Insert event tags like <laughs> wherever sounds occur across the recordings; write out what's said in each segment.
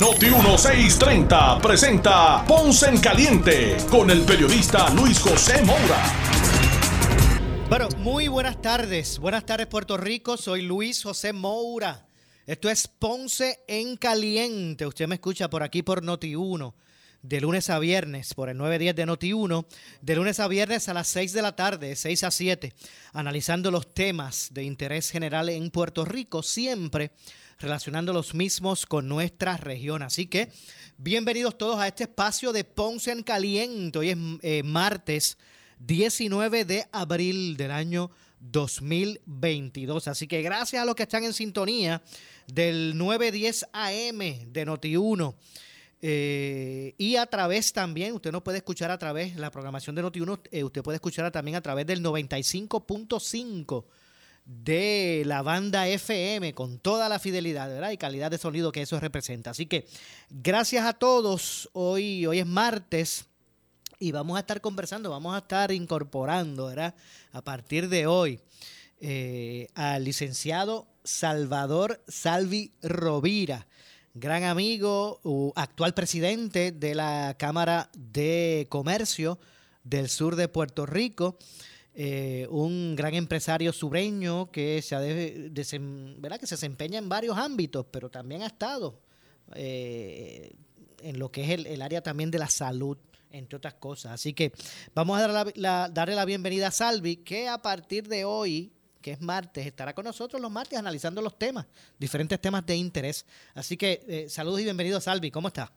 Noti 1630 presenta Ponce en Caliente con el periodista Luis José Moura. Bueno, muy buenas tardes. Buenas tardes Puerto Rico. Soy Luis José Moura. Esto es Ponce en Caliente. Usted me escucha por aquí por Noti 1 de lunes a viernes por el 910 de Noti1, de lunes a viernes a las 6 de la tarde, 6 a 7, analizando los temas de interés general en Puerto Rico, siempre relacionando los mismos con nuestra región. Así que bienvenidos todos a este espacio de Ponce en Caliente. Hoy es eh, martes 19 de abril del año 2022. Así que gracias a los que están en sintonía del 910 AM de Noti1 eh, y a través también, usted nos puede escuchar a través, la programación de Noti1, eh, usted puede escuchar también a través del 95.5 de la banda FM con toda la fidelidad y calidad de sonido que eso representa. Así que gracias a todos. Hoy, hoy es martes y vamos a estar conversando, vamos a estar incorporando ¿verdad? a partir de hoy eh, al licenciado Salvador Salvi Rovira gran amigo, actual presidente de la Cámara de Comercio del sur de Puerto Rico, eh, un gran empresario sureño que se, ha que se desempeña en varios ámbitos, pero también ha estado eh, en lo que es el, área también de la salud, entre otras cosas. Así que vamos a darle la bienvenida a Salvi, que a partir de hoy que es martes, estará con nosotros los martes analizando los temas, diferentes temas de interés. Así que eh, saludos y bienvenidos, Salvi. ¿Cómo está?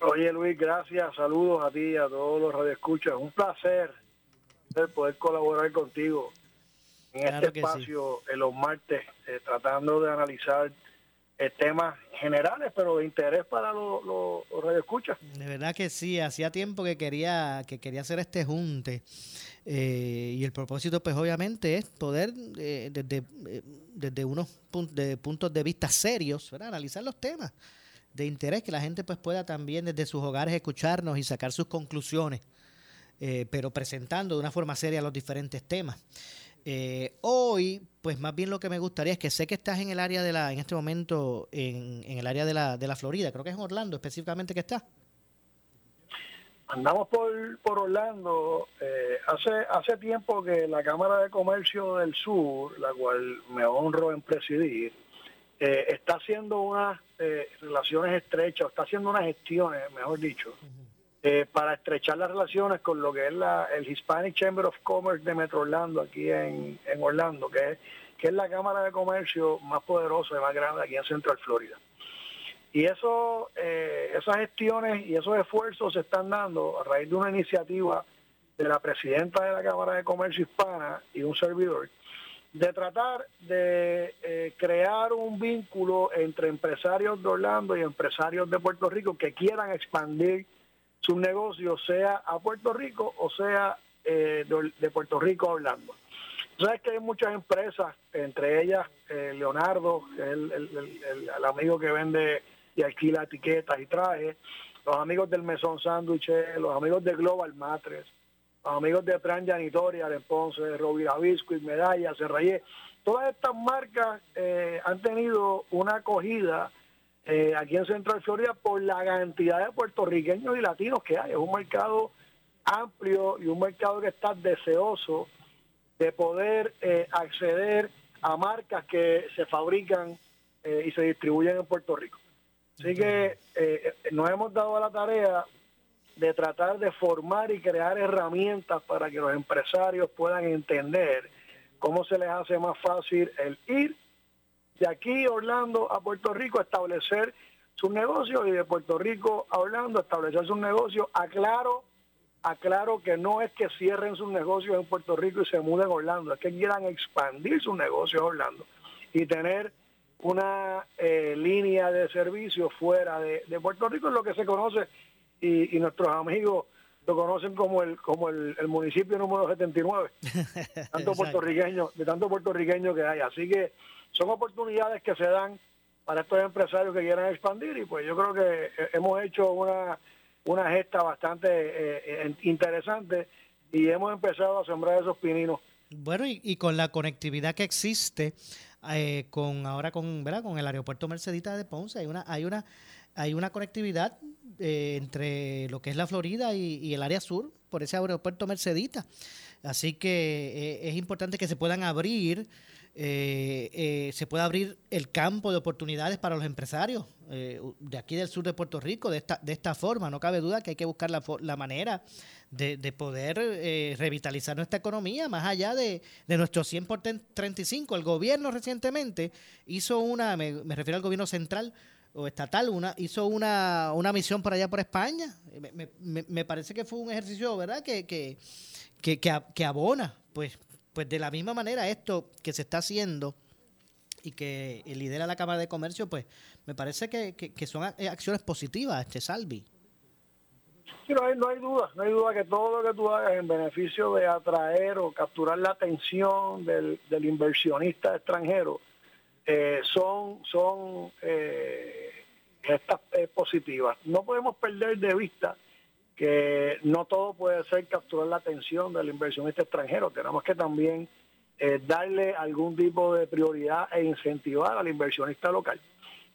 Oye, Luis, gracias. Saludos a ti, a todos los radioescuchas. Un placer poder colaborar contigo en este espacio en los martes, eh, tratando de analizar eh, temas generales, pero de interés para los, los, los radioescuchas. De verdad que sí, hacía tiempo que quería, que quería hacer este junte. Eh, y el propósito, pues obviamente, es poder, eh, desde, eh, desde unos de puntos de vista serios, analizar los temas de interés, que la gente pues pueda también desde sus hogares escucharnos y sacar sus conclusiones, pero presentando de una forma seria los diferentes temas. hoy, pues más bien lo que me gustaría es que sé que estás en el área de la, en este momento, en, en el área de la, de la Florida, creo que es en Orlando específicamente que estás. Andamos por, por Orlando. Eh, hace, hace tiempo que la Cámara de Comercio del Sur, la cual me honro en presidir, eh, está haciendo unas eh, relaciones estrechas, está haciendo unas gestiones, mejor dicho, para estrechar las relaciones con lo que es la, el Hispanic Chamber of Commerce de Metro Orlando, aquí en, en Orlando, que es, que es la Cámara de Comercio más poderosa y más grande aquí en Central Florida. Y eso, eh, esas gestiones y esos esfuerzos se están dando a raíz de una iniciativa de la presidenta de la Cámara de Comercio Hispana y un servidor, de tratar de eh, crear un vínculo entre empresarios de Orlando y empresarios de Puerto Rico que quieran expandir sus negocios, sea a Puerto Rico o sea eh, de, Puerto Rico a Orlando. Sabes que hay muchas empresas, entre ellas Leonardo, el, el amigo que vende y alquila etiquetas y trajes, los amigos del Mesón Sándwich, los amigos de Global Matres, los amigos de Tran Janitoria, de Ponce, Rovira Biscuit, Medalla, Serrayé, todas estas marcas eh, han tenido una acogida eh, aquí en Central Florida por la cantidad de puertorriqueños y latinos que hay. Es un mercado amplio y un mercado que está deseoso de poder eh, acceder a marcas que se fabrican y se distribuyen en Puerto Rico. Así que eh, nos hemos dado la tarea de tratar de formar y crear herramientas para que los empresarios puedan entender cómo se les hace más fácil el ir de aquí Orlando a Puerto Rico establecer sus negocios y de Puerto Rico a Orlando establecer sus negocios. Aclaro, aclaro que no es que cierren sus negocios en Puerto Rico y se muden a Orlando, es que quieran expandir sus negocios a Orlando y tener una eh, línea de servicio fuera de, Puerto Rico, en lo que se conoce y, y nuestros amigos lo conocen como el como el, municipio número 79, <laughs> tanto puertorriqueño, de tanto puertorriqueño que hay. Así que son oportunidades que se dan para estos empresarios que quieran expandir y pues yo creo que eh, hemos hecho una, una gesta bastante eh, eh, interesante y hemos empezado a sembrar esos pininos. Bueno, y, con la conectividad que existe, con ahora con, ¿verdad? con el aeropuerto Mercedita de Ponce, hay una, hay una, hay una conectividad entre lo que es la Florida y, el área sur por ese aeropuerto Mercedita. Así que es importante que se puedan abrir eh, eh, se puede abrir el campo de oportunidades para los empresarios eh, de aquí del sur de Puerto Rico de esta, de esta forma. No cabe duda que hay que buscar la, la manera de, de poder revitalizar nuestra economía más allá de, de nuestro 100 por 35. El gobierno recientemente hizo una, me, refiero al gobierno central o estatal, una, hizo una, una misión por allá por España. Me, me, me parece que fue un ejercicio, ¿verdad?, que, que, que, que abona, pues pues de la misma manera esto que se está haciendo y que lidera la Cámara de Comercio, pues me parece que, son acciones positivas, este Salvi. Sí, no hay, no hay duda, no hay duda que todo lo que tú hagas en beneficio de atraer o capturar la atención del, inversionista extranjero eh, son, son eh, estas eh, positivas. No podemos perder de vista que no todo puede ser capturar la atención del inversionista extranjero. Tenemos que también eh, darle algún tipo de prioridad e incentivar al inversionista local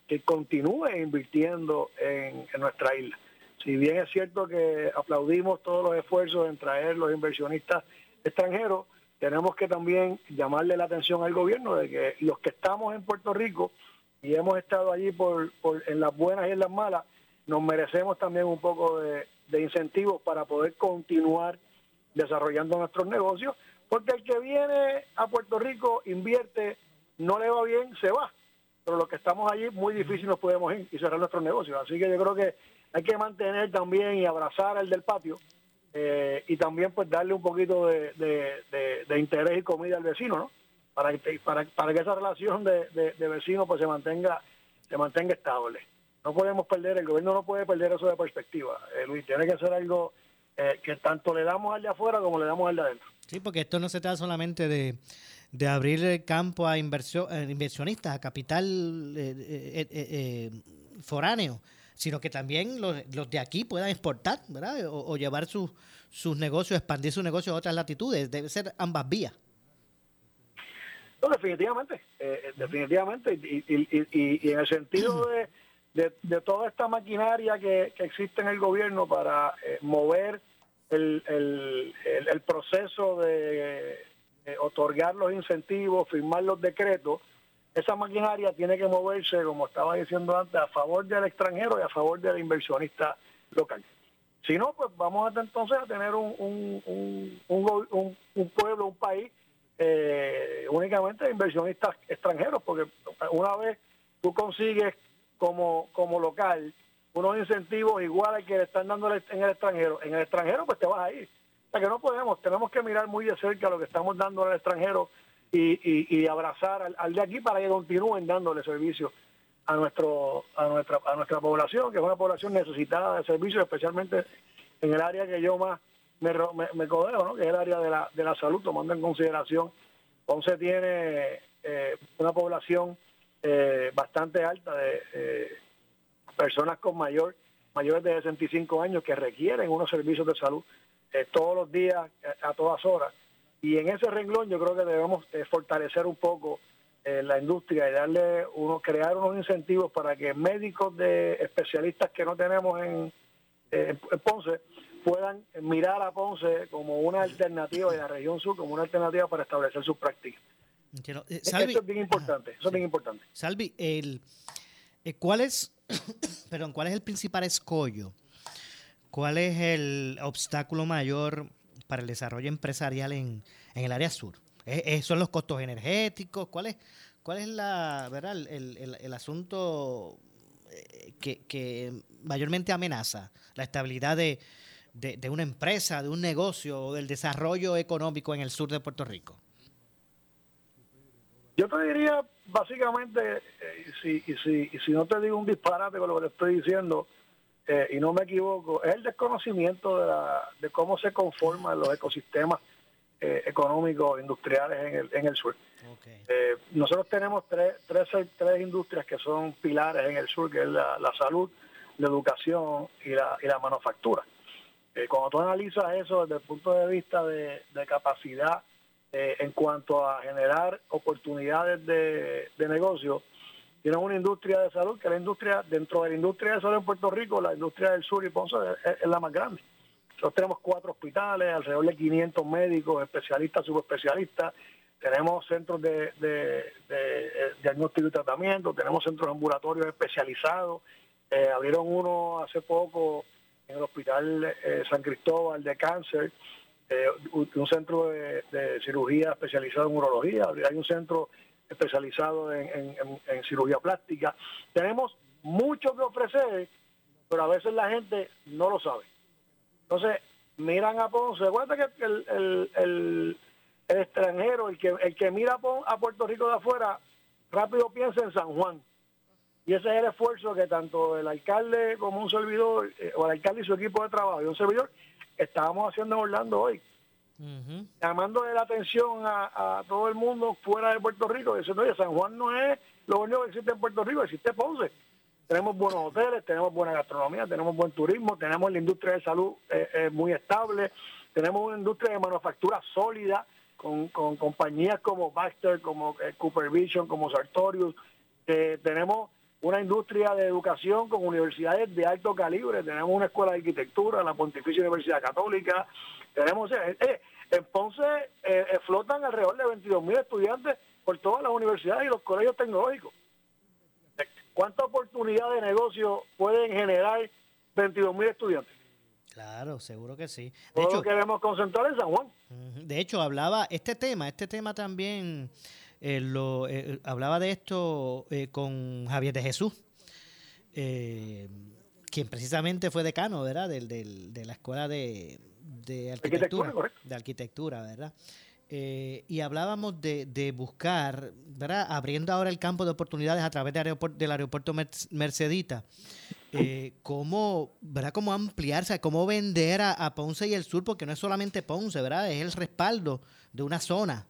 que continúe invirtiendo en, nuestra isla. Si bien es cierto que aplaudimos todos los esfuerzos en traer los inversionistas extranjeros, tenemos que también llamarle la atención al gobierno de que los que estamos en Puerto Rico y hemos estado allí por, por en las buenas y en las malas, nos merecemos también un poco de, de incentivos para poder continuar desarrollando nuestros negocios, porque el que viene a Puerto Rico invierte, no le va bien, se va. Pero los que estamos allí, muy difícil nos podemos ir y cerrar nuestros negocios. Así que yo creo que hay que mantener también y abrazar al del patio eh, y también pues darle un poquito de, interés y comida al vecino, ¿no? Para que, para, para que esa relación de, vecino pues se mantenga, se mantenga estable no podemos perder, el gobierno no puede perder eso de perspectiva. Eh, Luis, tiene que ser algo eh, que tanto le damos al de afuera como le damos al de adentro. Sí, porque esto no se trata solamente de, de abrir el campo a inversión, eh, inversionistas, a capital foráneo, sino que también los, los, de aquí puedan exportar, ¿verdad? O, llevar sus, sus negocios, expandir sus negocios a otras latitudes. Debe ser ambas vías. No, definitivamente, definitivamente. Y, y, y, en el sentido <clears throat> de de, toda esta maquinaria que, existe en el gobierno para eh, mover el, el, proceso de otorgar los incentivos, firmar los decretos, esa maquinaria tiene que moverse, como estaba diciendo antes, a favor del extranjero y a favor del inversionista local. Si no, pues vamos a entonces a tener un, un, un, un pueblo, un país eh, únicamente de inversionistas extranjeros, porque una vez tú consigues como, como local unos incentivos iguales que le están dando en el extranjero, en el extranjero pues te vas a ir. O sea que no podemos, tenemos que mirar muy de cerca lo que estamos dando al extranjero y, y, abrazar al, de aquí para que continúen dándole servicios a nuestro a nuestra a nuestra población, que es una población necesitada de servicios, especialmente en el área que yo más me, me, codeo, ¿no? que es el área de la, de la salud, tomando en consideración. Ponce tiene eh, una población eh, bastante alta de eh, personas con mayor mayores de 65 años que requieren unos servicios de salud eh, todos los días, a, todas horas. Y en ese renglón yo creo que debemos fortalecer un poco la industria y darle uno, crear unos incentivos para que médicos de especialistas que no tenemos en, en Ponce puedan mirar a Ponce como una alternativa y la región sur como una alternativa para establecer sus prácticas. Eh, eso es bien importante, eso es bien importante. Salvi, el, eh, ¿cuál es, <coughs> perdón, cuál es el principal escollo? ¿Cuál es el obstáculo mayor para el desarrollo empresarial en, el área sur? ¿Son los costos energéticos? ¿Cuál es, cuál es la, verdad, el, asunto eh, que, mayormente amenaza la estabilidad de, de, una empresa, de un negocio o del desarrollo económico en el sur de Puerto Rico? Yo te diría, básicamente, eh, si, si, si no te digo un disparate con lo que te estoy diciendo, eh, y no me equivoco, es el desconocimiento de, la, de cómo se conforman los ecosistemas eh, económicos industriales en el, en el sur. Eh, nosotros tenemos tres, tres, tres industrias que son pilares en el sur, que es la, salud, la educación y la, y la manufactura. Cuando tú analizas eso desde el punto de vista de, capacidad en cuanto a generar oportunidades de, de negocio, tienes una industria de salud que la industria, dentro de la industria de salud en Puerto Rico, la industria del sur y Ponce es la más grande. Nosotros tenemos cuatro hospitales, alrededor de 500 médicos, especialistas, subespecialistas. Tenemos centros de, eh, diagnóstico y tratamiento, tenemos centros ambulatorios especializados. Eh, abrieron uno hace poco en el Hospital eh, San Cristóbal de Cáncer, un centro de, cirugía especializado en urología. Hay un centro especializado en cirugía plástica. Tenemos mucho que ofrecer, pero a veces la gente no lo sabe. Entonces, miran a Ponce. Acuérdate que el, el, extranjero, el que, el que mira a Puerto Rico de afuera, rápido piensa en San Juan. Y ese es el esfuerzo que tanto el alcalde como un servidor, eh, o el alcalde y su equipo de trabajo y un servidor, estábamos haciendo en Orlando hoy. Llamando la atención a, todo el mundo fuera de Puerto Rico, diciendo, oye, San Juan no es lo único que existe en Puerto Rico, existe Ponce tenemos buenos hoteles, tenemos buena gastronomía, tenemos buen turismo, tenemos la industria de salud eh, eh, muy estable, tenemos una industria de manufactura sólida con, compañías como Baxter, como eh, Cooper Vision, como Sartorius, tenemos una industria de educación con universidades de alto calibre, tenemos una escuela de arquitectura, la Pontificia Universidad Católica, tenemos, en Ponce flotan alrededor de 22 mil estudiantes por todas las universidades y los colegios tecnológicos. ¿Cuánta oportunidad de negocio pueden generar 22 mil estudiantes? Claro, seguro que sí. De hecho, queremos concentrar en San Juan. De hecho, hablaba este tema, este tema también eh, lo eh, hablaba de esto eh, con Javier de Jesús, quien precisamente fue decano, ¿verdad? Del, de la escuela de, arquitectura, arquitectura de arquitectura, ¿verdad? Eh, y hablábamos de, buscar, ¿verdad? abriendo ahora el campo de oportunidades a través del aeropuerto, del aeropuerto Mercedita, eh, cómo, ¿verdad? cómo ampliarse, cómo vender a, Ponce y el sur, porque no es solamente Ponce, ¿verdad? es el respaldo de una zona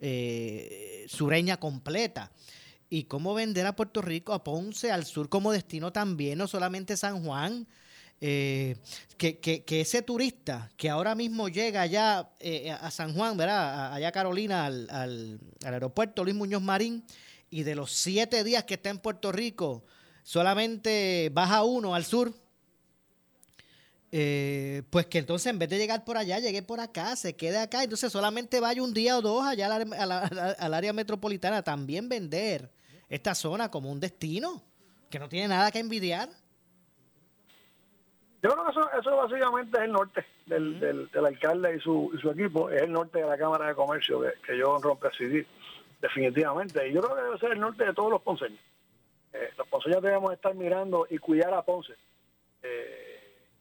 eh, sureña completa. Y cómo vender a Puerto Rico, a Ponce, al sur como destino también, no solamente San Juan, eh, que, que, ese turista que ahora mismo llega allá eh, a San Juan, ¿verdad? Allá Carolina, al, al, aeropuerto Luis Muñoz Marín, y de los siete días que está en Puerto Rico, solamente baja uno al sur, eh, pues que entonces en vez de llegar por allá, llegue por acá, se quede acá, entonces solamente vaya un día o dos allá al área metropolitana, también vender esta zona como un destino, que no tiene nada que envidiar. Yo creo que eso, eso básicamente es el norte del, del, alcalde y su, y su equipo, es el norte de la Cámara de Comercio que, yo honro presidir, definitivamente. Y yo creo que debe ser el norte de todos los ponceños. Eh, los ponceños debemos estar mirando y cuidar a Ponce. Eh,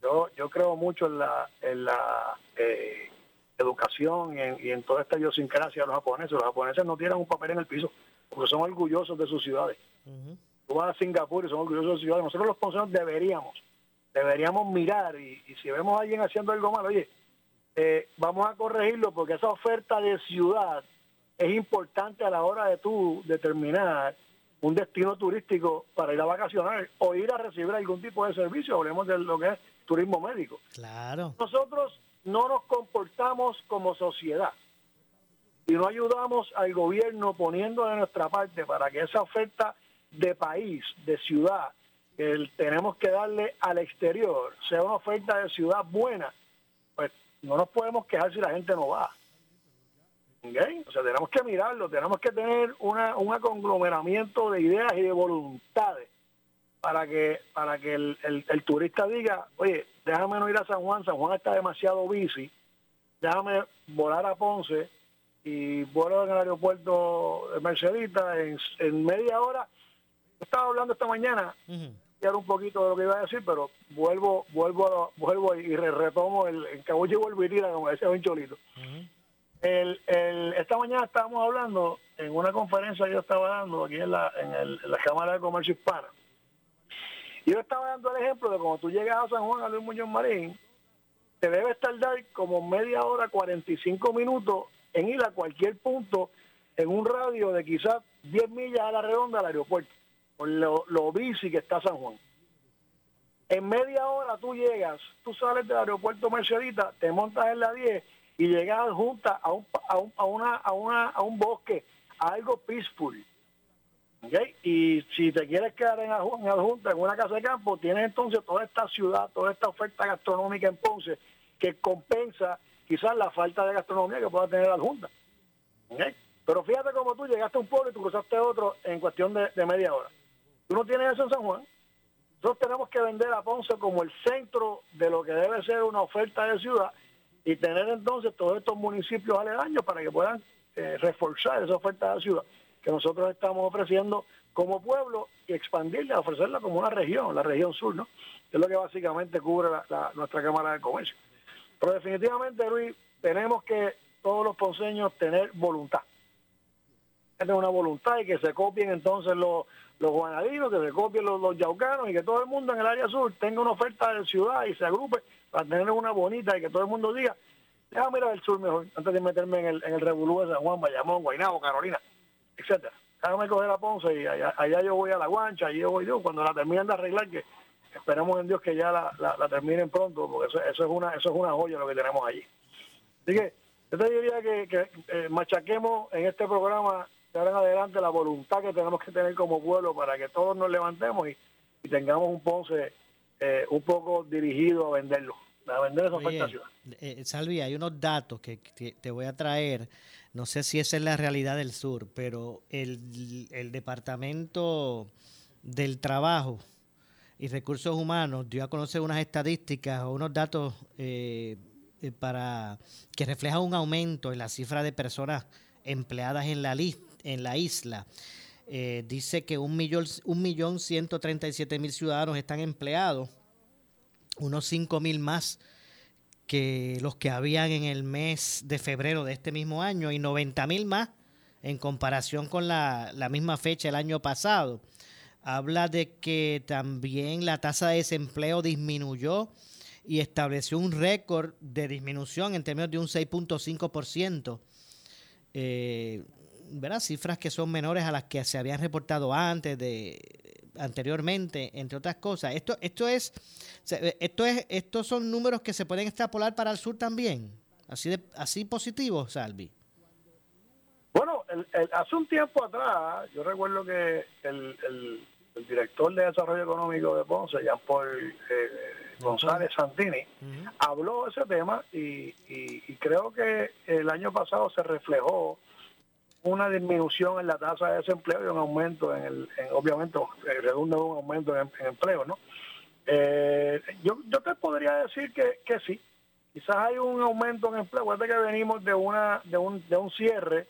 yo, yo creo mucho en la, en la eh, educación y en, y en, toda esta idiosincrasia de los japoneses. Los japoneses no tienen un papel en el piso porque son orgullosos de sus ciudades. Tú vas a Singapur y son orgullosos de sus ciudades. Nosotros los ponceños deberíamos deberíamos mirar y, si vemos a alguien haciendo algo malo, oye, eh, vamos a corregirlo porque esa oferta de ciudad es importante a la hora de tú determinar un destino turístico para ir a vacacionar o ir a recibir algún tipo de servicio, hablemos de lo que es turismo médico. Claro. Nosotros no nos comportamos como sociedad y no ayudamos al gobierno poniendo de nuestra parte para que esa oferta de país, de ciudad, que tenemos que darle al exterior sea una oferta de ciudad buena, pues no nos podemos quejar si la gente no va. O sea, tenemos que mirarlo, tenemos que tener una, un conglomeramiento de ideas y de voluntades para que para que el, el, turista diga, oye, déjame no ir a San Juan, San Juan está demasiado bici, déjame volar a Ponce y vuelo en el aeropuerto de Mercedita en, en media hora. Estaba hablando esta mañana, un poquito de lo que iba a decir, pero vuelvo, vuelvo, vuelvo y retomo el, el y vuelvo y como decía Ben Cholito. el, el, esta mañana estábamos hablando en una conferencia que yo estaba dando aquí en la, en, la Cámara de Comercio Hispana. Yo estaba dando el ejemplo de cuando tú llegas a San Juan, a Luis Muñoz Marín, te debes tardar como media hora, 45 minutos en ir a cualquier punto en un radio de quizás 10 millas a la redonda al aeropuerto, por lo, bici que está San Juan. En media hora tú llegas, tú sales del aeropuerto Mercedita, te montas en la 10 y llegas junta a un, a un, a una, a una, a un bosque, a algo peaceful. Y si te quieres quedar en, en Adjunta, en una casa de campo, tienes entonces toda esta ciudad, toda esta oferta gastronómica en Ponce que compensa quizás la falta de gastronomía que pueda tener Adjunta. ¿Okay? Pero fíjate cómo tú llegaste a un pueblo y tú cruzaste otro en cuestión de, de media hora. Tú no tienes eso en San Juan. Nosotros tenemos que vender a Ponce como el centro de lo que debe ser una oferta de ciudad y tener entonces todos estos municipios aledaños para que puedan eh, reforzar esa oferta de ciudad que nosotros estamos ofreciendo como pueblo y expandirla, ofrecerla como una región, la región sur, ¿no? Es lo que básicamente cubre nuestra Cámara de Comercio. Pero definitivamente, Luis, tenemos que todos los ponceños tener voluntad. Tener una voluntad y que se copien entonces los, los guanadinos, que se copien los, yaucanos y que todo el mundo en el área sur tenga una oferta de ciudad y se agrupe para tener una bonita y que todo el mundo diga, déjame ir al sur mejor, antes de meterme en el, en el Revolú de San Juan, Bayamón, Guaynabo, Carolina, etcétera. Déjame coger a Ponce y allá, allá, yo voy a la guancha, allí yo voy yo, cuando la terminen de arreglar, que esperemos en Dios que ya la, la, la terminen pronto, porque eso, eso, es una eso es una joya lo que tenemos allí. Así que yo te diría que, que eh, machaquemos en este programa de ahora en adelante la voluntad que tenemos que tener como pueblo para que todos nos levantemos y, y tengamos un Ponce eh, un poco dirigido a venderlo, a vender esa ciudad. Eh, Salvi, hay unos datos que, que, te voy a traer, no sé si esa es la realidad del sur, pero el, el Departamento del Trabajo y Recursos Humanos dio a conocer unas estadísticas o unos datos eh, para que reflejan un aumento en la cifra de personas empleadas en la, en la isla. Eh, dice que un millón, un millón ciento treinta y siete mil ciudadanos están empleados, unos cinco mil más que los que habían en el mes de febrero de este mismo año y 90 mil más en comparación con la, la, misma fecha el año pasado. Habla de que también la tasa de desempleo disminuyó y estableció un récord de disminución en términos de un 6.5%. Eh, cifras que son menores a las que se habían reportado antes de anteriormente, entre otras cosas. Esto esto es esto es estos son números que se pueden extrapolar para el sur también. Así de así positivos, Salvi. Bueno, el, el, hace un tiempo atrás, yo recuerdo que el, el, el director de Desarrollo Económico de Ponce, Jean Paul eh, González Santini, uh -huh. habló de ese tema y, y, y creo que el año pasado se reflejó una disminución en la tasa de desempleo y un aumento en el, en, obviamente, redunda un aumento en, empleo, ¿no? Eh, yo, yo te podría decir que, que sí, quizás hay un aumento en empleo, acuérdate que venimos de una de un, de un cierre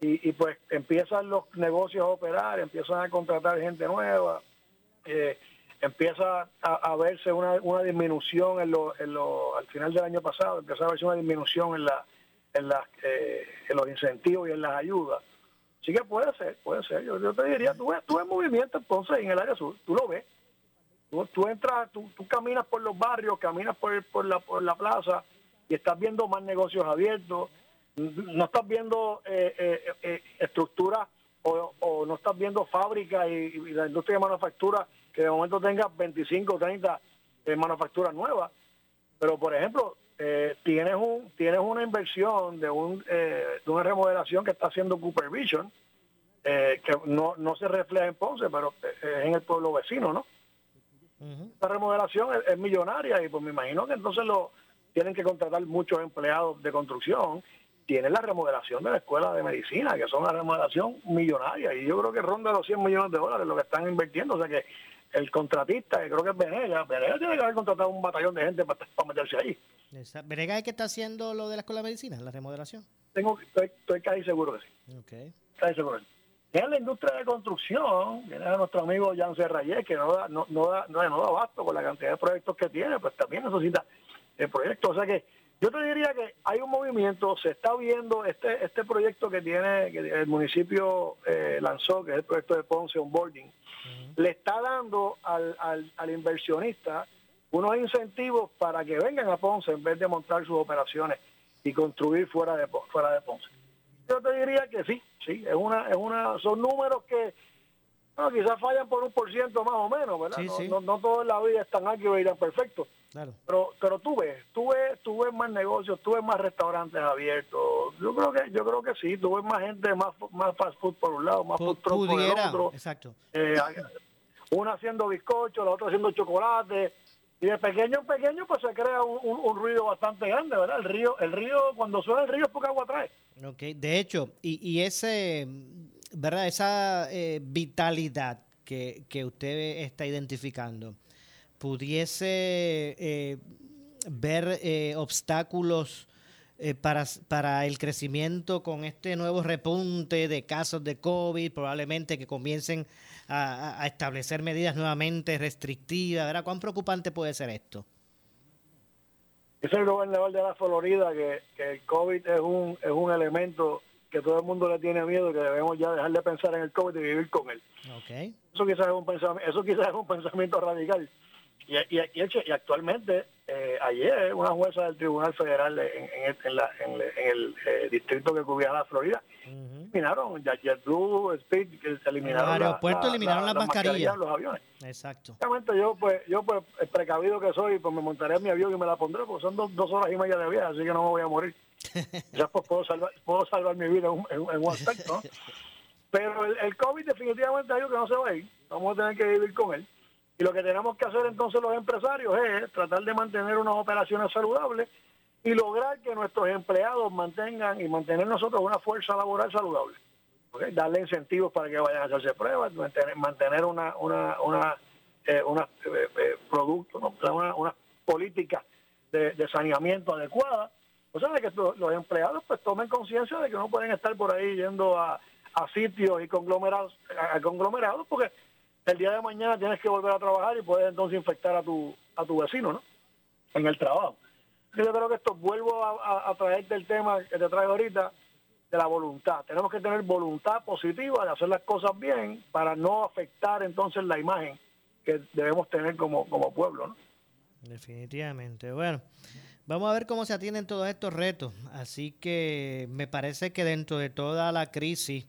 y, y pues empiezan los negocios a operar, empiezan a contratar gente nueva, eh, empieza a, a, verse una, una disminución en lo, en lo, al final del año pasado, empieza a verse una disminución en la en, las, eh, en los incentivos y en las ayudas. Así que puede ser, puede ser. Yo, te diría, tú ves, tú ves movimiento entonces en el área sur, tú lo ves. Tú, tú entras, tú, caminas por los barrios, caminas por, la, por la plaza y estás viendo más negocios abiertos. No estás viendo eh, eh, eh, estructuras o, o, no estás viendo fábricas y, y, la industria de manufactura que de momento tenga 25 o 30 manufacturas nuevas. Pero, por ejemplo, eh, tienes un tienes una inversión de un eh, de una remodelación que está haciendo Cooper Vision eh, que no, no se refleja en Ponce pero es en el pueblo vecino no uh -huh. esta remodelación es, es, millonaria y pues me imagino que entonces lo tienen que contratar muchos empleados de construcción tiene la remodelación de la escuela de medicina que son una remodelación millonaria y yo creo que ronda los 100 millones de dólares lo que están invirtiendo o sea que el contratista, que creo que es Venegas, Venegas tiene que haber contratado un batallón de gente para, para meterse ahí. ¿Venegas es que está haciendo lo de la escuela de medicina, la remodelación? Tengo, estoy, estoy casi seguro que sí. Okay. Casi seguro. En la industria de construcción, viene a nuestro amigo Jan Serrayé, que no da, no, no, da, no, no da abasto con la cantidad de proyectos que tiene, pues también necesita el proyecto. O sea que Yo te diría que hay un movimiento, se está viendo este este proyecto que tiene que el municipio eh, lanzó, que es el proyecto de Ponce Onboarding, le está dando al, al, al, inversionista unos incentivos para que vengan a Ponce en vez de montar sus operaciones y construir fuera de fuera de Ponce. Yo te diría que sí, sí, es una es una son números que no, quizás fallan por un por ciento más o menos, ¿verdad? no, No, todo en la vida es tan ágil y tan perfecto. Pero, pero tú ves, tú ves, tú ves más negocios, tú ves más restaurantes abiertos. Yo creo que, yo creo que sí, tú ves más gente, más, más fast food por un lado, más food truck por el otro. Exacto. Eh, una haciendo bizcocho, la otra haciendo chocolate. Y de pequeño en pequeño pues se crea un, ruido bastante grande, ¿verdad? El río, el río, cuando suena el río es porque agua trae. Okay. De hecho, y, y ese, ¿verdad? Esa eh, vitalidad que, que usted está identificando pudiese eh, ver eh, obstáculos eh, para, para el crecimiento con este nuevo repunte de casos de COVID, probablemente que comiencen a, establecer medidas nuevamente restrictivas. ¿verdad? ¿Cuán preocupante puede ser esto? Es el gobernador de la Florida que, que el COVID es un, es un elemento que todo el mundo le tiene miedo, que debemos ya dejar de pensar en el COVID y vivir con él. Okay. Eso quizás es un pensamiento, eso quizás es un <laughs> pensamiento radical. Y, y, y, actualmente, eh, ayer, una jueza del Tribunal Federal en, en, en, la, en el eh, distrito que cubría la Florida, eliminaron JetBlue, Speed, que se eliminaron. En el aeropuerto eliminaron las mascarillas. los aviones. Exacto. Yo, pues, yo, pues, el precavido que soy, pues me montaré en mi avión y me la pondré, porque son dos, dos horas y media de viaje, así que no me voy a morir. <laughs> ya pues puedo salvar, puedo salvar mi vida en, en, un aspecto, <laughs> Pero el, el COVID definitivamente es algo que no se va a ir. Vamos a tener que vivir con él. Y lo que tenemos que hacer entonces los empresarios es tratar de mantener unas operaciones saludables y lograr que nuestros empleados mantengan y mantener nosotros una fuerza laboral saludable. Darle incentivos para que vayan a hacerse pruebas, mantener, una, una, una, eh, una eh, eh, producto, una, una política de, saneamiento adecuada. O sea, que los empleados pues tomen conciencia de que no pueden estar por ahí yendo a, a sitios y conglomerados, a conglomerados porque el día de mañana tienes que volver a trabajar y puedes entonces infectar a tu, a tu vecino, ¿no? En el trabajo. Yo creo que esto vuelvo a, a, traerte el tema que te traigo ahorita de la voluntad. Tenemos que tener voluntad positiva de hacer las cosas bien para no afectar entonces la imagen que debemos tener como, como pueblo, ¿no? Definitivamente. Bueno, vamos a ver cómo se atienden todos estos retos. Así que me parece que dentro de toda la crisis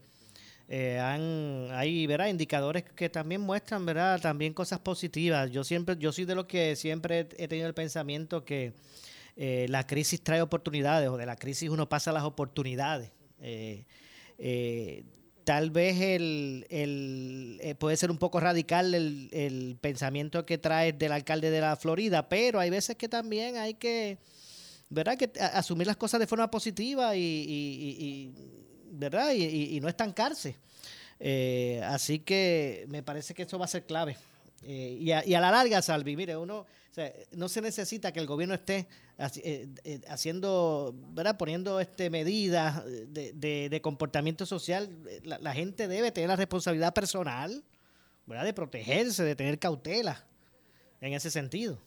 eh, hay ¿verdad? indicadores que también muestran ¿verdad? también cosas positivas. Yo siempre, yo soy de los que siempre he tenido el pensamiento que eh, la crisis trae oportunidades, o de la crisis uno pasa las oportunidades. Eh, tal vez el, el puede ser un poco radical el, el, pensamiento que trae del alcalde de la Florida, pero hay veces que también hay que, ¿verdad? que asumir las cosas de forma positiva y ¿verdad? Y, y, no estancarse. Eh, así que me parece que eso va a ser clave. Eh, y, a, y, a, la larga, Salvi, mire, uno no se necesita que el gobierno esté eh, haciendo, ¿verdad? Poniendo este medidas de, de, comportamiento social. La, la, gente debe tener la responsabilidad personal, ¿verdad? De protegerse, de tener cautela en ese sentido.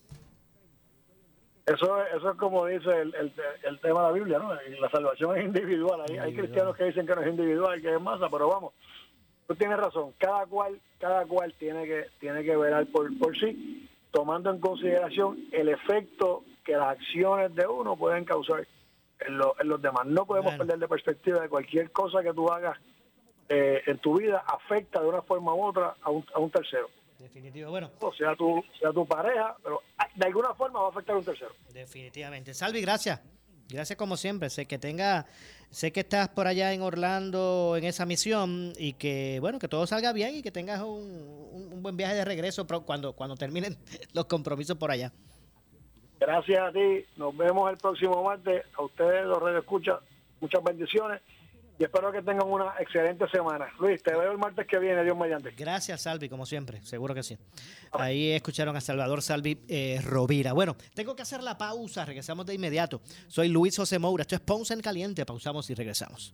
Eso, eso es como dice el, el, tema de la Biblia, ¿no? La salvación es individual. Hay, hay cristianos que dicen que no es individual, que es masa, pero vamos, tú tienes razón. Cada cual, cada cual tiene que, tiene que velar por, por sí, tomando en consideración el efecto que las acciones de uno pueden causar en, en los demás. No podemos perder de perspectiva de cualquier cosa que tú hagas eh, en tu vida afecta de una forma u otra a un, a un tercero. Definitivo. Bueno. O sea tu, sea tu pareja, pero de alguna forma va a afectar a un tercero. Definitivamente. Salvi, gracias. Gracias como siempre. Sé que tenga, sé que estás por allá en Orlando en esa misión y que bueno que todo salga bien y que tengas un, buen viaje de regreso cuando cuando terminen <laughs> los compromisos por allá. Gracias a ti. Nos vemos el próximo martes. A ustedes los redes escucha. Muchas bendiciones y espero que tengan una excelente semana. Luis, te veo el martes que viene, Dios mediante. Gracias, Salvi, como siempre, seguro que sí. Ahí escucharon a Salvador Salvi eh, Rovira. Bueno, tengo que hacer la pausa, regresamos de inmediato. Soy Luis José Moura, esto es Ponce en Caliente, pausamos y regresamos.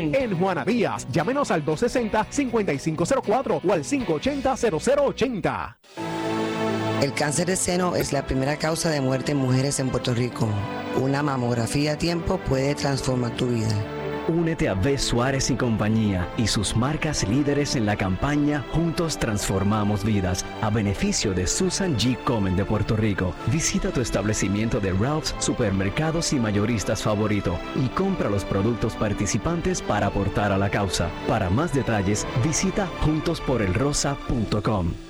En Juana Díaz, llámenos al 260-5504 o al 580-0080. El cáncer de seno es la primera causa de muerte en mujeres en Puerto Rico. Una mamografía a tiempo puede transformar tu vida. Únete a B. Suárez y compañía y sus marcas líderes en la campaña Juntos Transformamos Vidas a beneficio de Susan G. Komen de Puerto Rico. Visita tu establecimiento de Ralph's, supermercados y mayoristas favorito y compra los productos participantes para aportar a la causa. Para más detalles, visita juntosporelrosa.com.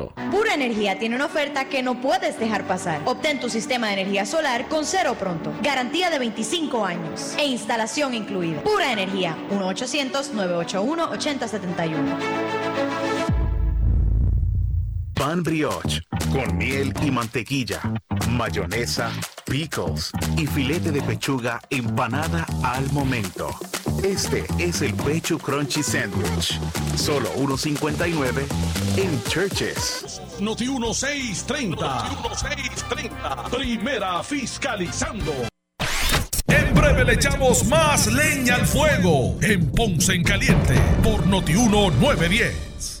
Pura Energía tiene una oferta que no puedes dejar pasar. Obtén tu sistema de energía solar con cero pronto. Garantía de 25 años e instalación incluida. Pura Energía. 1-800-981-8071. Pan brioche con miel y mantequilla, mayonesa, pickles y filete de pechuga empanada al momento. Este es el Pecho Crunchy Sandwich. Solo 1.59 en Churches. Noti 1630. Noti 1630. Primera fiscalizando. En breve le echamos más leña al fuego en Ponce en Caliente por Noti 910.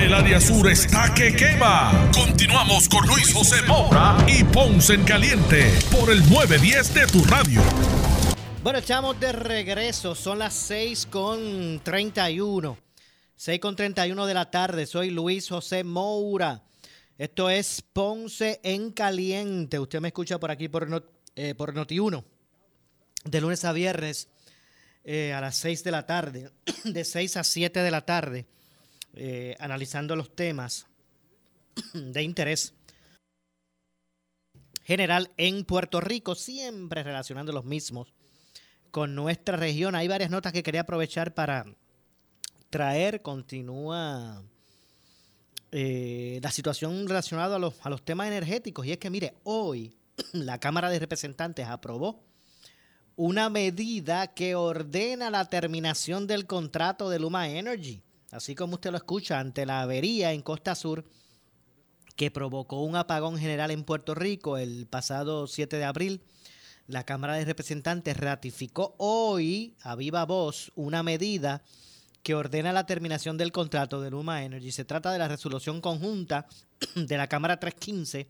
El área sur está que quema. Continuamos con Luis José Moura y Ponce en Caliente por el 910 de tu radio. Bueno, estamos de regreso. Son las 6 con 31. 6 con 31 de la tarde. Soy Luis José Moura. Esto es Ponce en Caliente. Usted me escucha por aquí por, Not, eh, por Noti1. De lunes a viernes eh, a las 6 de la tarde. <clears throat> De 6 a 7 de la tarde. Eh, analizando los temas <clears throat> de interés general en Puerto Rico, siempre relacionando los mismos con nuestra región. Hay varias notas que quería aprovechar para traer. Continúa eh, la situación relacionada a los, a los temas energéticos. Y es que, mire, hoy <clears throat> la Cámara de Representantes aprobó una medida que ordena la terminación del contrato de Luma Energy así como usted lo escucha, ante la avería en Costa Sur que provocó un apagón general en Puerto Rico el pasado 7 de abril, la Cámara de Representantes ratificó hoy a viva voz una medida que ordena la terminación del contrato de Luma Energy. Se trata de la resolución conjunta <clears throat> de la Cámara 315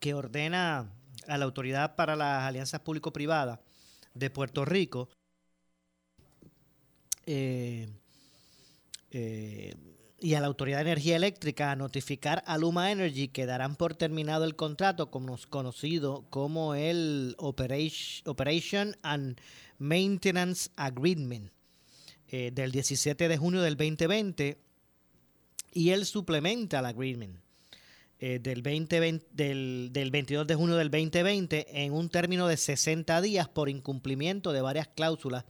que ordena a la Autoridad para las Alianzas Público-Privadas de Puerto Rico eh, eh, y a la Autoridad de Energía Eléctrica a notificar a Luma Energy que darán por terminado el contrato conocido como el Operation, and Maintenance Agreement eh, del 17 de junio del 2020 y el Supplemental Agreement eh, del, 2020, del, del 22 de junio del 2020 en un término de 60 días por incumplimiento de varias cláusulas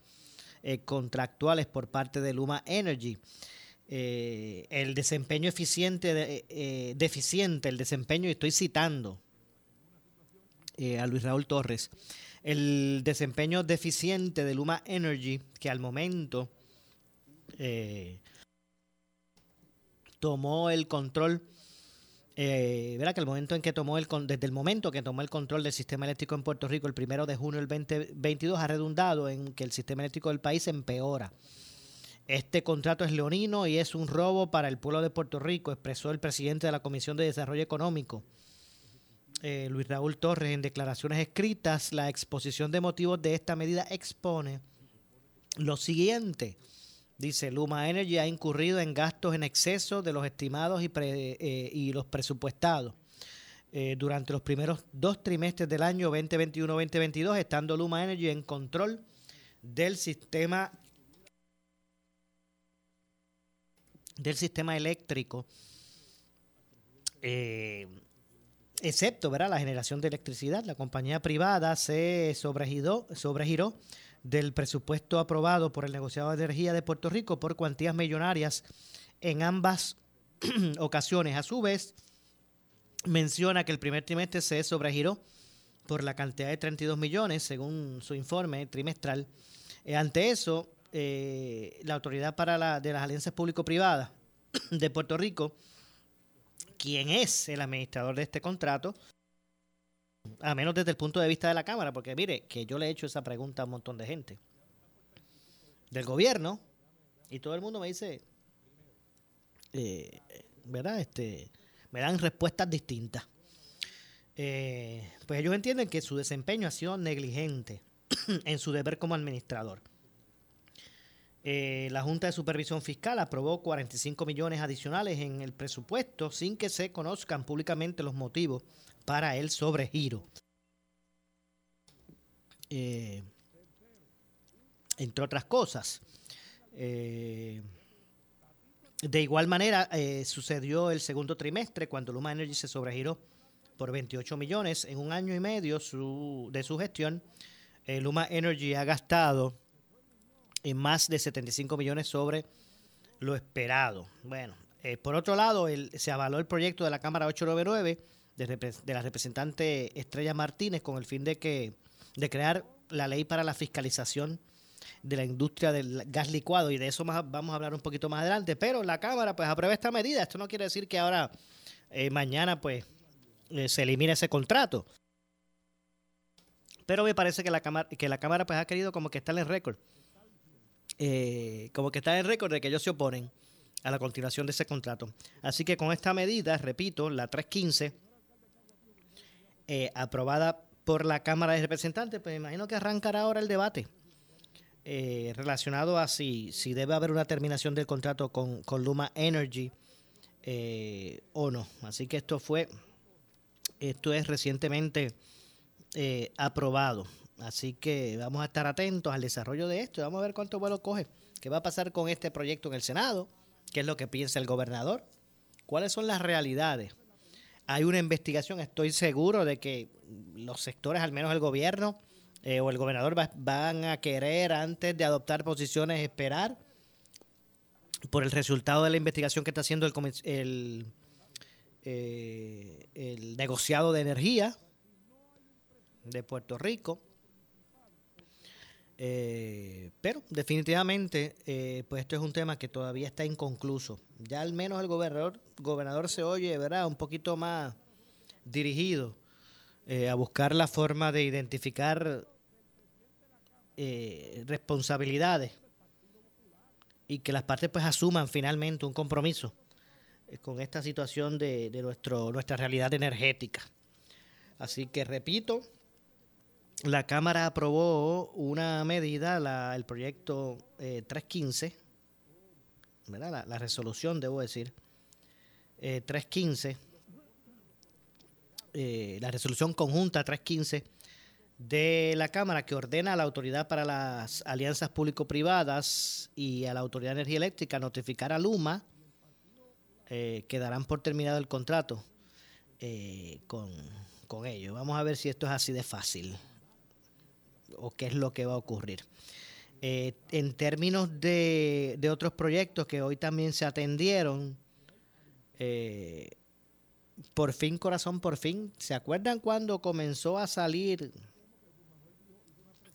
eh, contractuales por parte de Luma Energy. Eh, el desempeño eficiente, eh, deficiente, el desempeño, y estoy citando, a Luis Raúl Torres. El desempeño deficiente de Luma Energy, que al momento tomó el control, eh, que el momento en que tomó el desde el momento que tomó el control del sistema eléctrico en Puerto Rico, el primero de junio del 2022, ha redundado en que el sistema eléctrico del país empeora. Este contrato es leonino y es un robo para el pueblo de Puerto Rico, expresó el presidente de la Comisión de Desarrollo Económico, eh, Luis Raúl Torres, en declaraciones escritas, la exposición de motivos de esta medida expone lo siguiente. Dice, Luma Energy ha incurrido en gastos en exceso de los estimados y, eh, los presupuestados. Eh, durante los primeros dos trimestres del año 2021-2022, estando Luma Energy en control del sistema del sistema eléctrico. Eh, excepto ¿verdad? la generación de electricidad. La compañía privada se sobregiró, sobregiró del presupuesto aprobado por el negociado de energía de Puerto Rico por cuantías millonarias en ambas <clears throat> ocasiones. A su vez, menciona que el primer trimestre se sobregiró por la cantidad de 32 millones, según su informe trimestral. Eh, ante eso, eh, la Autoridad para la, de las Alianzas Público-Privadas <clears throat> de Puerto Rico quién es el administrador de este contrato, a menos desde el punto de vista de la Cámara, porque mire, que yo le he hecho esa pregunta a un montón de gente del gobierno y todo el mundo me dice, eh, ¿verdad? Este, me dan respuestas distintas. Eh, pues ellos entienden que su desempeño ha sido negligente <clears throat> en su deber como administrador. Eh, la Junta de Supervisión Fiscal aprobó 45 millones adicionales en el presupuesto sin que se conozcan públicamente los motivos para el sobregiro. Eh, entre otras cosas. Eh, de igual manera, sucedió el segundo trimestre cuando Luma Energy se sobregiró por 28 millones en un año y medio de su gestión. Luma Energy ha gastado en más de 75 millones sobre lo esperado. Bueno, eh, por otro lado, se avaló el proyecto de la Cámara 899 de, la representante Estrella Martínez con el fin de que de crear la ley para la fiscalización de la industria del gas licuado y de eso más, vamos a hablar un poquito más adelante, pero la Cámara pues aprueba esta medida, esto no quiere decir que ahora eh, mañana pues eh, se elimine ese contrato. Pero me parece que la Cámara que la Cámara pues ha querido como que estar en récord eh, como que está en récord de que ellos se oponen a la continuación de ese contrato. Así que con esta medida, repito, la 315, eh, aprobada por la Cámara de Representantes, pues imagino que arrancará ahora el debate eh, relacionado a si, si debe haber una terminación del contrato con, con Luma Energy o no. Así que esto fue, esto es recientemente aprobado. Así que vamos a estar atentos al desarrollo de esto. Vamos a ver cuánto vuelo coge. ¿Qué va a pasar con este proyecto en el Senado? ¿Qué es lo que piensa el gobernador? ¿Cuáles son las realidades? Hay una investigación, estoy seguro de que los sectores, al menos el gobierno eh, o el gobernador, van a querer antes de adoptar posiciones esperar por el resultado de la investigación que está haciendo el, eh, el negociado de energía de Puerto Rico eh, pero definitivamente, eh, pues esto es un tema que todavía está inconcluso. Ya al menos el gobernador, gobernador se oye, ¿verdad? Un poquito más dirigido eh, a buscar la forma de identificar responsabilidades y que las partes pues asuman finalmente un compromiso con esta situación de, de nuestro, nuestra realidad energética. Así que repito, la Cámara aprobó una medida, el proyecto 315, eh, La, resolución, debo decir, 315, eh, eh, la resolución conjunta 315 de la Cámara que ordena a la Autoridad para las Alianzas Público-Privadas y a la Autoridad de Energía Eléctrica notificar a Luma que darán por terminado el contrato con, con ellos. Vamos a ver si esto es así de fácil o qué es lo que va a ocurrir. Eh, en términos de, otros proyectos que hoy también se atendieron, eh, por fin, corazón, por fin. ¿Se acuerdan cuando comenzó a salir,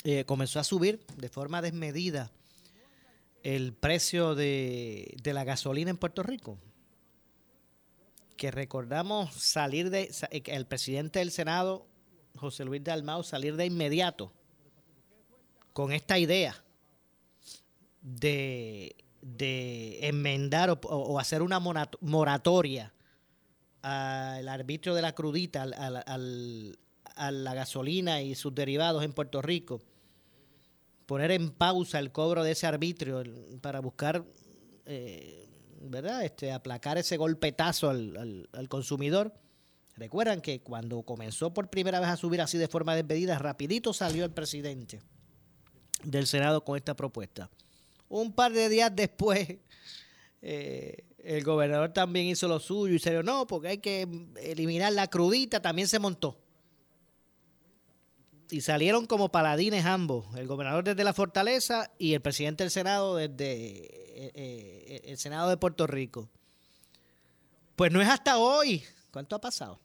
eh, comenzó a subir de forma desmedida el precio de, de la gasolina en Puerto Rico? Que recordamos salir de, el presidente del Senado, José Luis Dalmau, salir de inmediato con esta idea de, de enmendar o, hacer una moratoria al arbitrio de la crudita, al, al, a la gasolina y sus derivados en Puerto Rico, poner en pausa el cobro de ese arbitrio para buscar, eh, ¿verdad?, este, aplacar ese golpetazo al, al, consumidor. Recuerdan que cuando comenzó por primera vez a subir así de forma despedida, rapidito salió el presidente del Senado con esta propuesta. Un par de días después, eh, el gobernador también hizo lo suyo y se dijo, no, porque hay que eliminar la crudita, también se montó. Y salieron como paladines ambos, el gobernador desde la fortaleza y el presidente del Senado desde eh, eh, el Senado de Puerto Rico. Pues no es hasta hoy. ¿Cuánto ha pasado?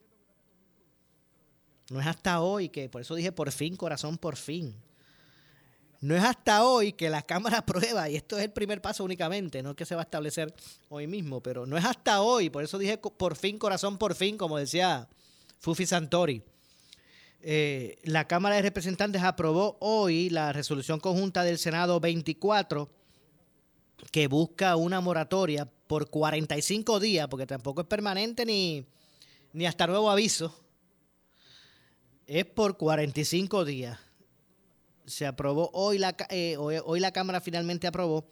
No es hasta hoy que, por eso dije por fin, corazón, por fin. No es hasta hoy que la Cámara <laughs> aprueba, y esto es el primer paso únicamente, no es que se va a establecer hoy mismo, pero no es hasta hoy, por eso dije por fin, corazón, por fin, como decía Fufi Santori. Eh, la Cámara de Representantes aprobó hoy la resolución conjunta del Senado 24 que busca una moratoria por 45 días, porque tampoco es permanente ni, ni hasta nuevo aviso. Es por 45 días se aprobó hoy la, eh, hoy, la Cámara finalmente aprobó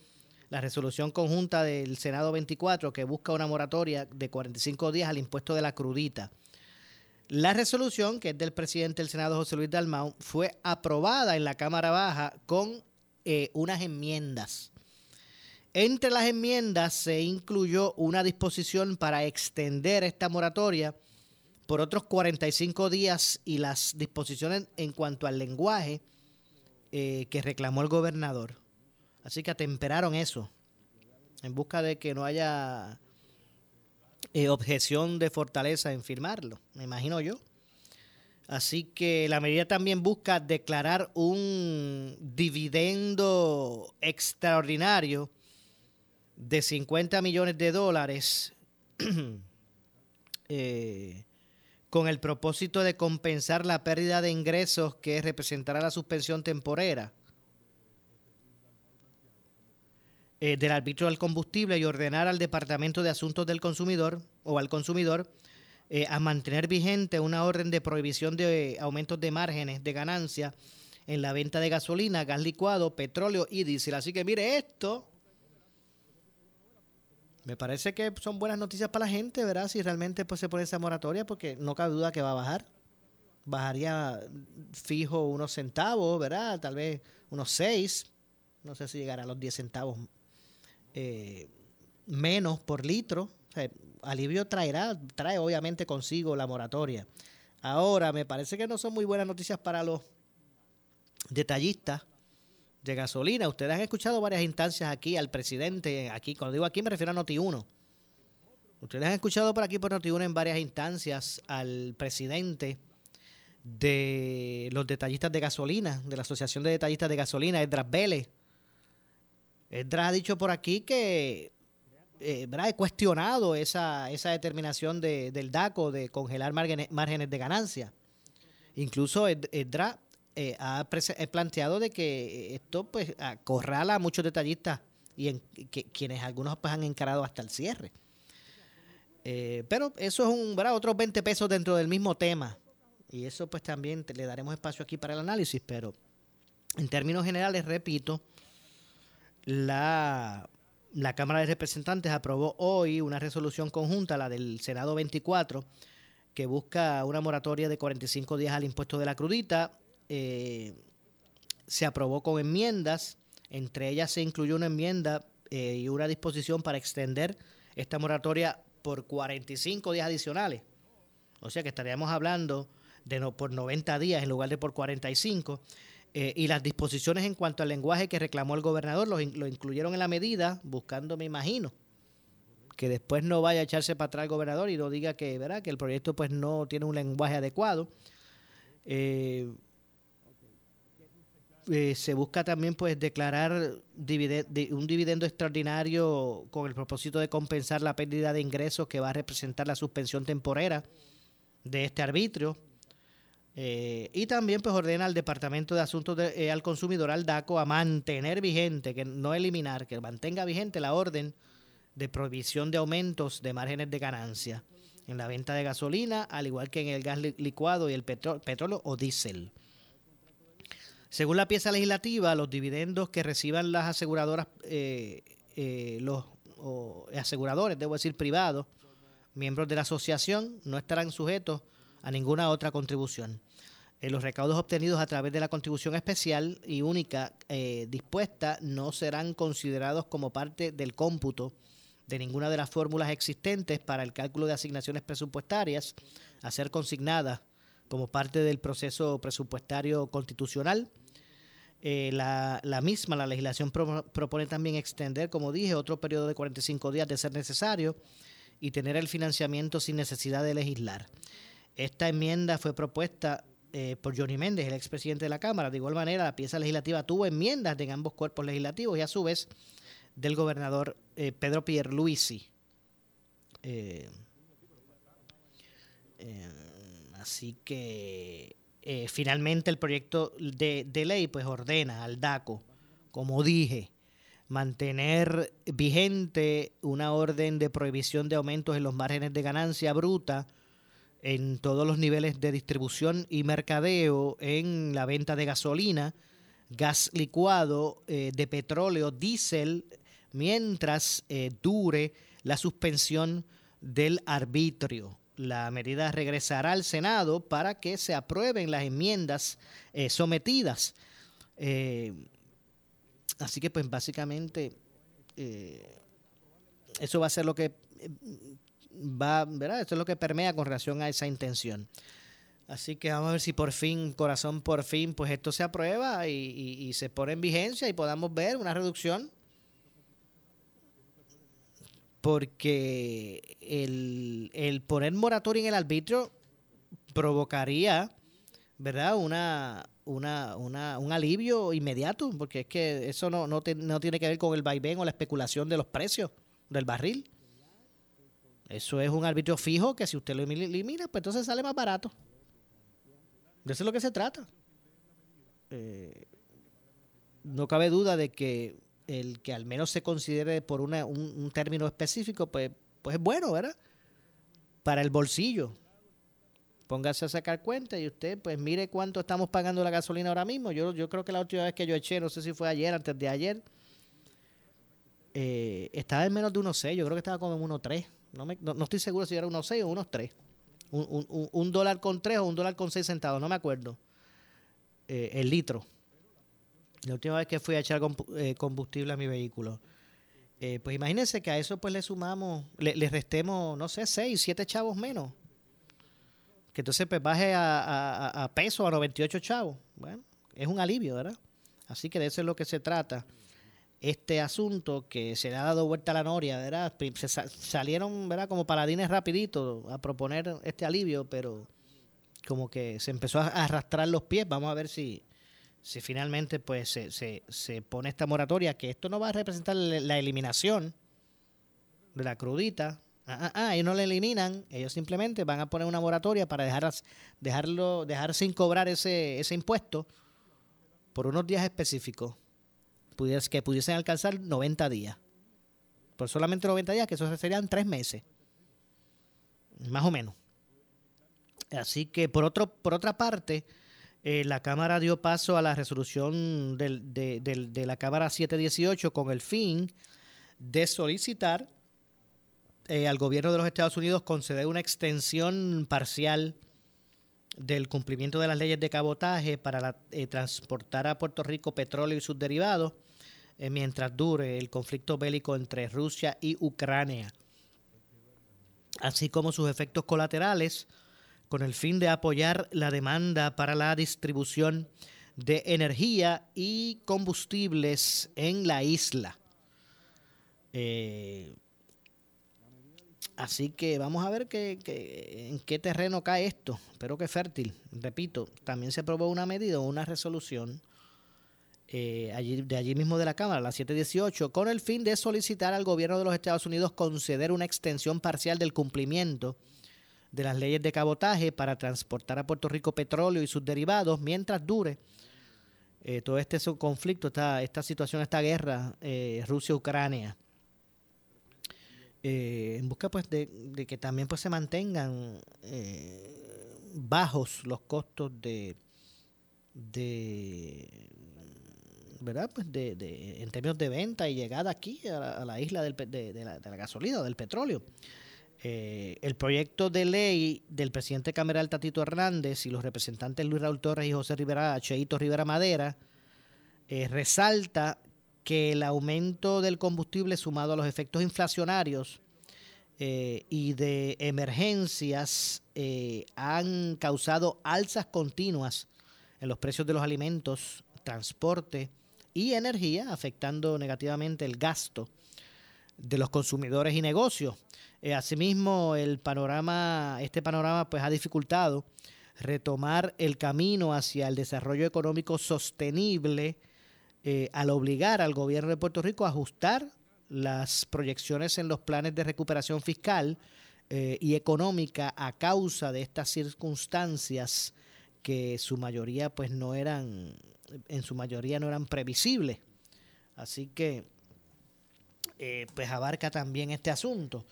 la resolución conjunta del Senado 24 que busca una moratoria de 45 días al impuesto de la crudita. La resolución, que es del presidente del Senado José Luis Dalmau, fue aprobada en la Cámara Baja con eh, unas enmiendas. Entre las enmiendas se incluyó una disposición para extender esta moratoria por otros 45 días y las disposiciones en cuanto al lenguaje eh, que reclamó el gobernador. Así que atemperaron eso, en busca de que no haya eh, objeción de fortaleza en firmarlo, me imagino yo. Así que la medida también busca declarar un dividendo extraordinario de 50 millones de dólares <clears throat> eh, con el propósito de compensar la pérdida de ingresos que representará la suspensión temporera eh, del arbitrio del combustible y ordenar al Departamento de Asuntos del Consumidor o al consumidor eh, a mantener vigente una orden de prohibición de aumentos de márgenes de ganancia en la venta de gasolina, gas licuado, petróleo y diésel. Así que mire esto, me parece que son buenas noticias para la gente, ¿verdad? Si realmente pues, se pone esa moratoria, porque no cabe duda que va a bajar. Bajaría fijo unos centavos, ¿verdad? Tal vez unos seis. No sé si llegará a los diez centavos eh, menos por litro. alivio traerá, trae obviamente consigo la moratoria. Ahora, me parece que no son muy buenas noticias para los detallistas de gasolina. Ustedes han escuchado varias instancias aquí al presidente, aquí, cuando digo aquí me refiero a Noti1. Ustedes han escuchado por aquí por Noti1 en varias instancias al presidente de los detallistas de gasolina, de la Asociación de Detallistas de Gasolina, Edras Vélez. Edras ha dicho por aquí que eh, he cuestionado esa, esa determinación de, del DACO de congelar márgenes, márgenes de ganancia. Incluso Edras eh, ha planteado de que esto pues acorrala a muchos detallistas y en, que, quienes algunos pues, han encarado hasta el cierre. Eh, pero eso es un, ¿verdad? otros 20 pesos dentro del mismo tema. Y eso pues también le daremos espacio aquí para el análisis, pero en términos generales, repito, la, la Cámara de Representantes aprobó hoy una resolución conjunta, la del Senado 24, que busca una moratoria de 45 días al impuesto de la crudita eh, se aprobó con enmiendas, entre ellas se incluyó una enmienda eh, y una disposición para extender esta moratoria por 45 días adicionales. O sea que estaríamos hablando de por 90 días en lugar de por 45. Eh, y las disposiciones en cuanto al lenguaje que reclamó el gobernador lo, lo incluyeron en la medida, buscando, me imagino, que después no vaya a echarse para atrás el gobernador y no diga que, ¿verdad? que el proyecto pues no tiene un lenguaje adecuado. Eh, eh, se busca también pues declarar un dividendo extraordinario con el propósito de compensar la pérdida de ingresos que va a representar la suspensión temporera de este arbitrio. Eh, y también pues ordena al Departamento de Asuntos de, al Consumidor, al DACO, a mantener vigente, que no eliminar, que mantenga vigente la orden de prohibición de aumentos de márgenes de ganancia en la venta de gasolina, al igual que en el gas licuado y el petróleo o diésel. Según la pieza legislativa, los dividendos que reciban las aseguradoras, eh, eh, los aseguradores, debo decir privados, miembros de la asociación, no estarán sujetos a ninguna otra contribución. Eh, los recaudos obtenidos a través de la contribución especial y única dispuesta no serán considerados como parte del cómputo de ninguna de las fórmulas existentes para el cálculo de asignaciones presupuestarias a ser consignadas como parte del proceso presupuestario constitucional. Eh, la, misma, la legislación propone también extender, como dije, otro periodo de 45 días de ser necesario y tener el financiamiento sin necesidad de legislar. Esta enmienda fue propuesta eh, por Johnny Méndez, el expresidente de la Cámara. De igual manera, la pieza legislativa tuvo enmiendas de ambos cuerpos legislativos y a su vez del gobernador eh, Pedro Pierluisi. Así que eh, finalmente el proyecto de, ley pues ordena al DACO, como dije, mantener vigente una orden de prohibición de aumentos en los márgenes de ganancia bruta en todos los niveles de distribución y mercadeo en la venta de gasolina, gas licuado, de petróleo, diésel, mientras eh, dure la suspensión del arbitrio. La medida regresará al Senado para que se aprueben las enmiendas eh, sometidas. Eh, así que pues básicamente eso va a ser lo que va, ¿verdad? Eso es lo que permea con relación a esa intención. Así que vamos a ver si por fin, corazón, por fin, pues esto se aprueba y se pone en vigencia y podamos ver una reducción porque el, poner moratorio en el arbitrio provocaría, ¿verdad? Una, una, una, un alivio inmediato, porque es que eso no, no, no tiene que ver con el vaivén o la especulación de los precios del barril. Eso es un arbitrio fijo que si usted lo elimina, pues entonces sale más barato. De eso es lo que se trata. Eh, no cabe duda de que el que al menos se considere por una, un, término específico, pues, pues es bueno, ¿verdad? Para el bolsillo. Póngase a sacar cuenta y usted, pues mire cuánto estamos pagando la gasolina ahora mismo. Yo, yo creo que la última vez que yo eché, no sé si fue ayer, antes de ayer, eh, estaba en menos de 1.6. Yo creo que estaba como en 1.3. No, no, no, estoy seguro si era 1.6 o 1.3. Un, un, un, dólar con 3 o un dólar con 6 centavos, no me acuerdo. Eh, el litro. La última vez que fui a echar eh, combustible a mi vehículo. Eh, pues imagínense que a eso pues le sumamos, le, restemos, no sé, 6, 7 chavos menos. Que entonces pues baje a, peso, a 98 chavos. Bueno, es un alivio, ¿verdad? Así que de eso es lo que se trata. Este asunto que se le ha dado vuelta a la noria, ¿verdad? Se salieron, ¿verdad? Como paladines rapidito a proponer este alivio, pero como que se empezó a arrastrar los pies. Vamos a ver si, si finalmente pues se, se, se, pone esta moratoria, que esto no va a representar la eliminación de la crudita. Ah, ah, ah, ellos no la eliminan, ellos simplemente van a poner una moratoria para dejar, dejarlo, dejar sin cobrar ese, ese impuesto por unos días específicos, que pudiesen alcanzar 90 días. Por solamente 90 días, que eso serían tres meses. Más o menos. Así que por, otro, por otra parte, eh, la Cámara dio paso a la resolución de, la Cámara 718 con el fin de solicitar eh, al gobierno de los Estados Unidos conceder una extensión parcial del cumplimiento de las leyes de cabotaje para eh, transportar a Puerto Rico petróleo y sus derivados mientras dure el conflicto bélico entre Rusia y Ucrania, así como sus efectos colaterales con el fin de apoyar la demanda para la distribución de energía y combustibles en la isla. Eh, así que vamos a ver en qué terreno cae esto. Espero que fértil. Repito, también se aprobó una medida, una resolución eh, allí, de allí mismo de la Cámara, la 718, con el fin de solicitar al gobierno de los Estados Unidos conceder una extensión parcial del cumplimiento de las leyes de cabotaje para transportar a Puerto Rico petróleo y sus derivados mientras dure eh, todo este conflicto, esta, esta situación, esta guerra eh, Rusia-Ucrania. en busca pues de, de, que también pues se mantengan bajos los costos de, de ¿verdad? Pues de, en términos de venta y llegada aquí a la, isla del, de, la, de, la, gasolina, del petróleo. Eh, el proyecto de ley del presidente cameral Tatito Hernández y los representantes Luis Raúl Torres y José Rivera, Cheito Rivera Madera, eh, resalta que el aumento del combustible sumado a los efectos inflacionarios eh, y de emergencias han causado alzas continuas en los precios de los alimentos, transporte, y energía, afectando negativamente el gasto de los consumidores y negocios. Eh, asimismo, el panorama, este panorama pues ha dificultado retomar el camino hacia el desarrollo económico sostenible eh, al obligar al gobierno de Puerto Rico a ajustar las proyecciones en los planes de recuperación fiscal eh, y económica a causa de estas circunstancias que su mayoría pues no eran en su mayoría no eran previsibles. Así que, eh, pues abarca también este asunto.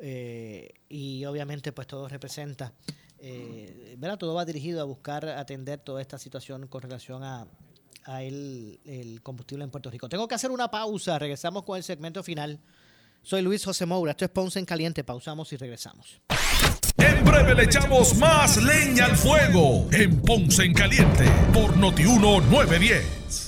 Eh, y obviamente, pues todo representa, eh, ¿verdad? Todo va dirigido a buscar atender toda esta situación con relación a, el, el combustible en Puerto Rico. Tengo que hacer una pausa, regresamos con el segmento final. Soy Luis José Moura, esto es Ponce en Caliente, pausamos y regresamos. En breve le echamos más leña al fuego en Ponce en Caliente por Notiuno 910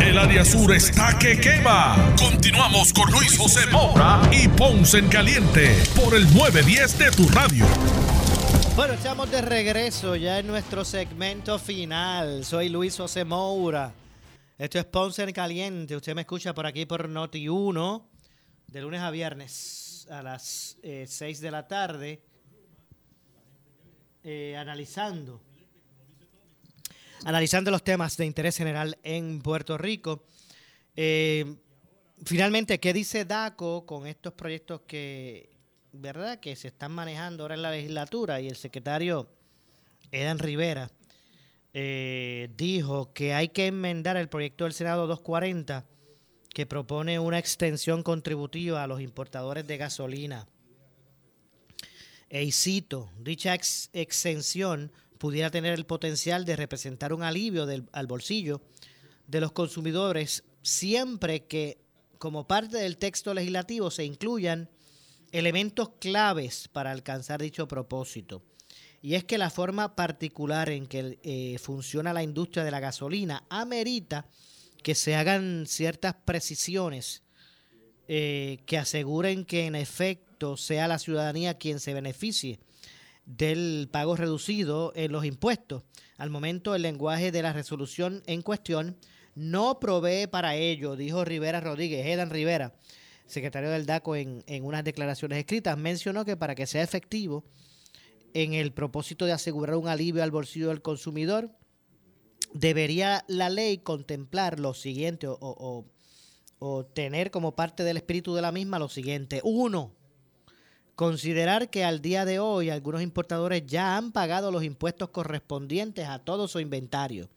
El área sur está que quema. Continuamos con Luis José Moura y Ponce en Caliente por el 910 de tu radio. Bueno, estamos de regreso ya en nuestro segmento final. Soy Luis José Moura. Esto es Ponce en Caliente. Usted me escucha por aquí por Noti 1 de lunes a viernes a las 6 eh, de la tarde eh, analizando analizando los temas de interés general en Puerto Rico. Eh, finalmente, ¿qué dice DACO con estos proyectos que, verdad, que se están manejando ahora en la legislatura? Y el secretario Edan Rivera eh, dijo que hay que enmendar el proyecto del Senado 240 que propone una extensión contributiva a los importadores de gasolina. E cito, dicha exención pudiera tener el potencial de representar un alivio al bolsillo de los consumidores siempre que como parte del texto legislativo se incluyan elementos claves para alcanzar dicho propósito. Y es que la forma particular en que eh, funciona la industria de la gasolina amerita que se hagan ciertas precisiones eh, que aseguren que en efecto sea la ciudadanía quien se beneficie del pago reducido en los impuestos. Al momento, el lenguaje de la resolución en cuestión no provee para ello, dijo Rivera Rodríguez, Edan Rivera, secretario del DACO, en, en unas declaraciones escritas. Mencionó que para que sea efectivo en el propósito de asegurar un alivio al bolsillo del consumidor, debería la ley contemplar lo siguiente o, o tener como parte del espíritu de la misma lo siguiente. Uno, Considerar que al día de hoy algunos importadores ya han pagado los impuestos correspondientes a todo su inventario,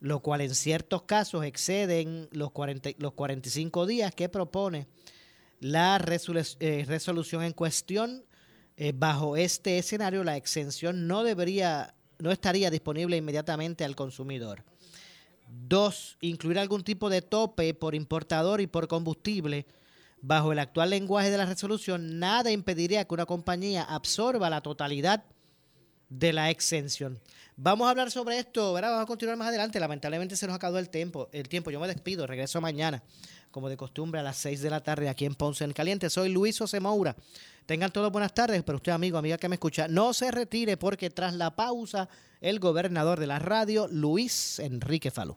lo cual en ciertos casos exceden los, 40, los 45 días que propone la eh, resolución en cuestión. Eh, bajo este escenario, la exención no debería, no estaría disponible inmediatamente al consumidor. Dos, incluir algún tipo de tope por importador y por combustible. Bajo el actual lenguaje de la resolución, nada impediría que una compañía absorba la totalidad de la exención. Vamos a hablar sobre esto, ¿verdad? Vamos a continuar más adelante. Lamentablemente se nos acabó el tiempo. El tiempo. Yo me despido, regreso mañana, como de costumbre, a las 6 de la tarde aquí en Ponce en Caliente. Soy Luis José Moura. Tengan todos buenas tardes, pero usted, amigo, amiga que me escucha, no se retire porque tras la pausa, el gobernador de la radio, Luis Enrique Falú.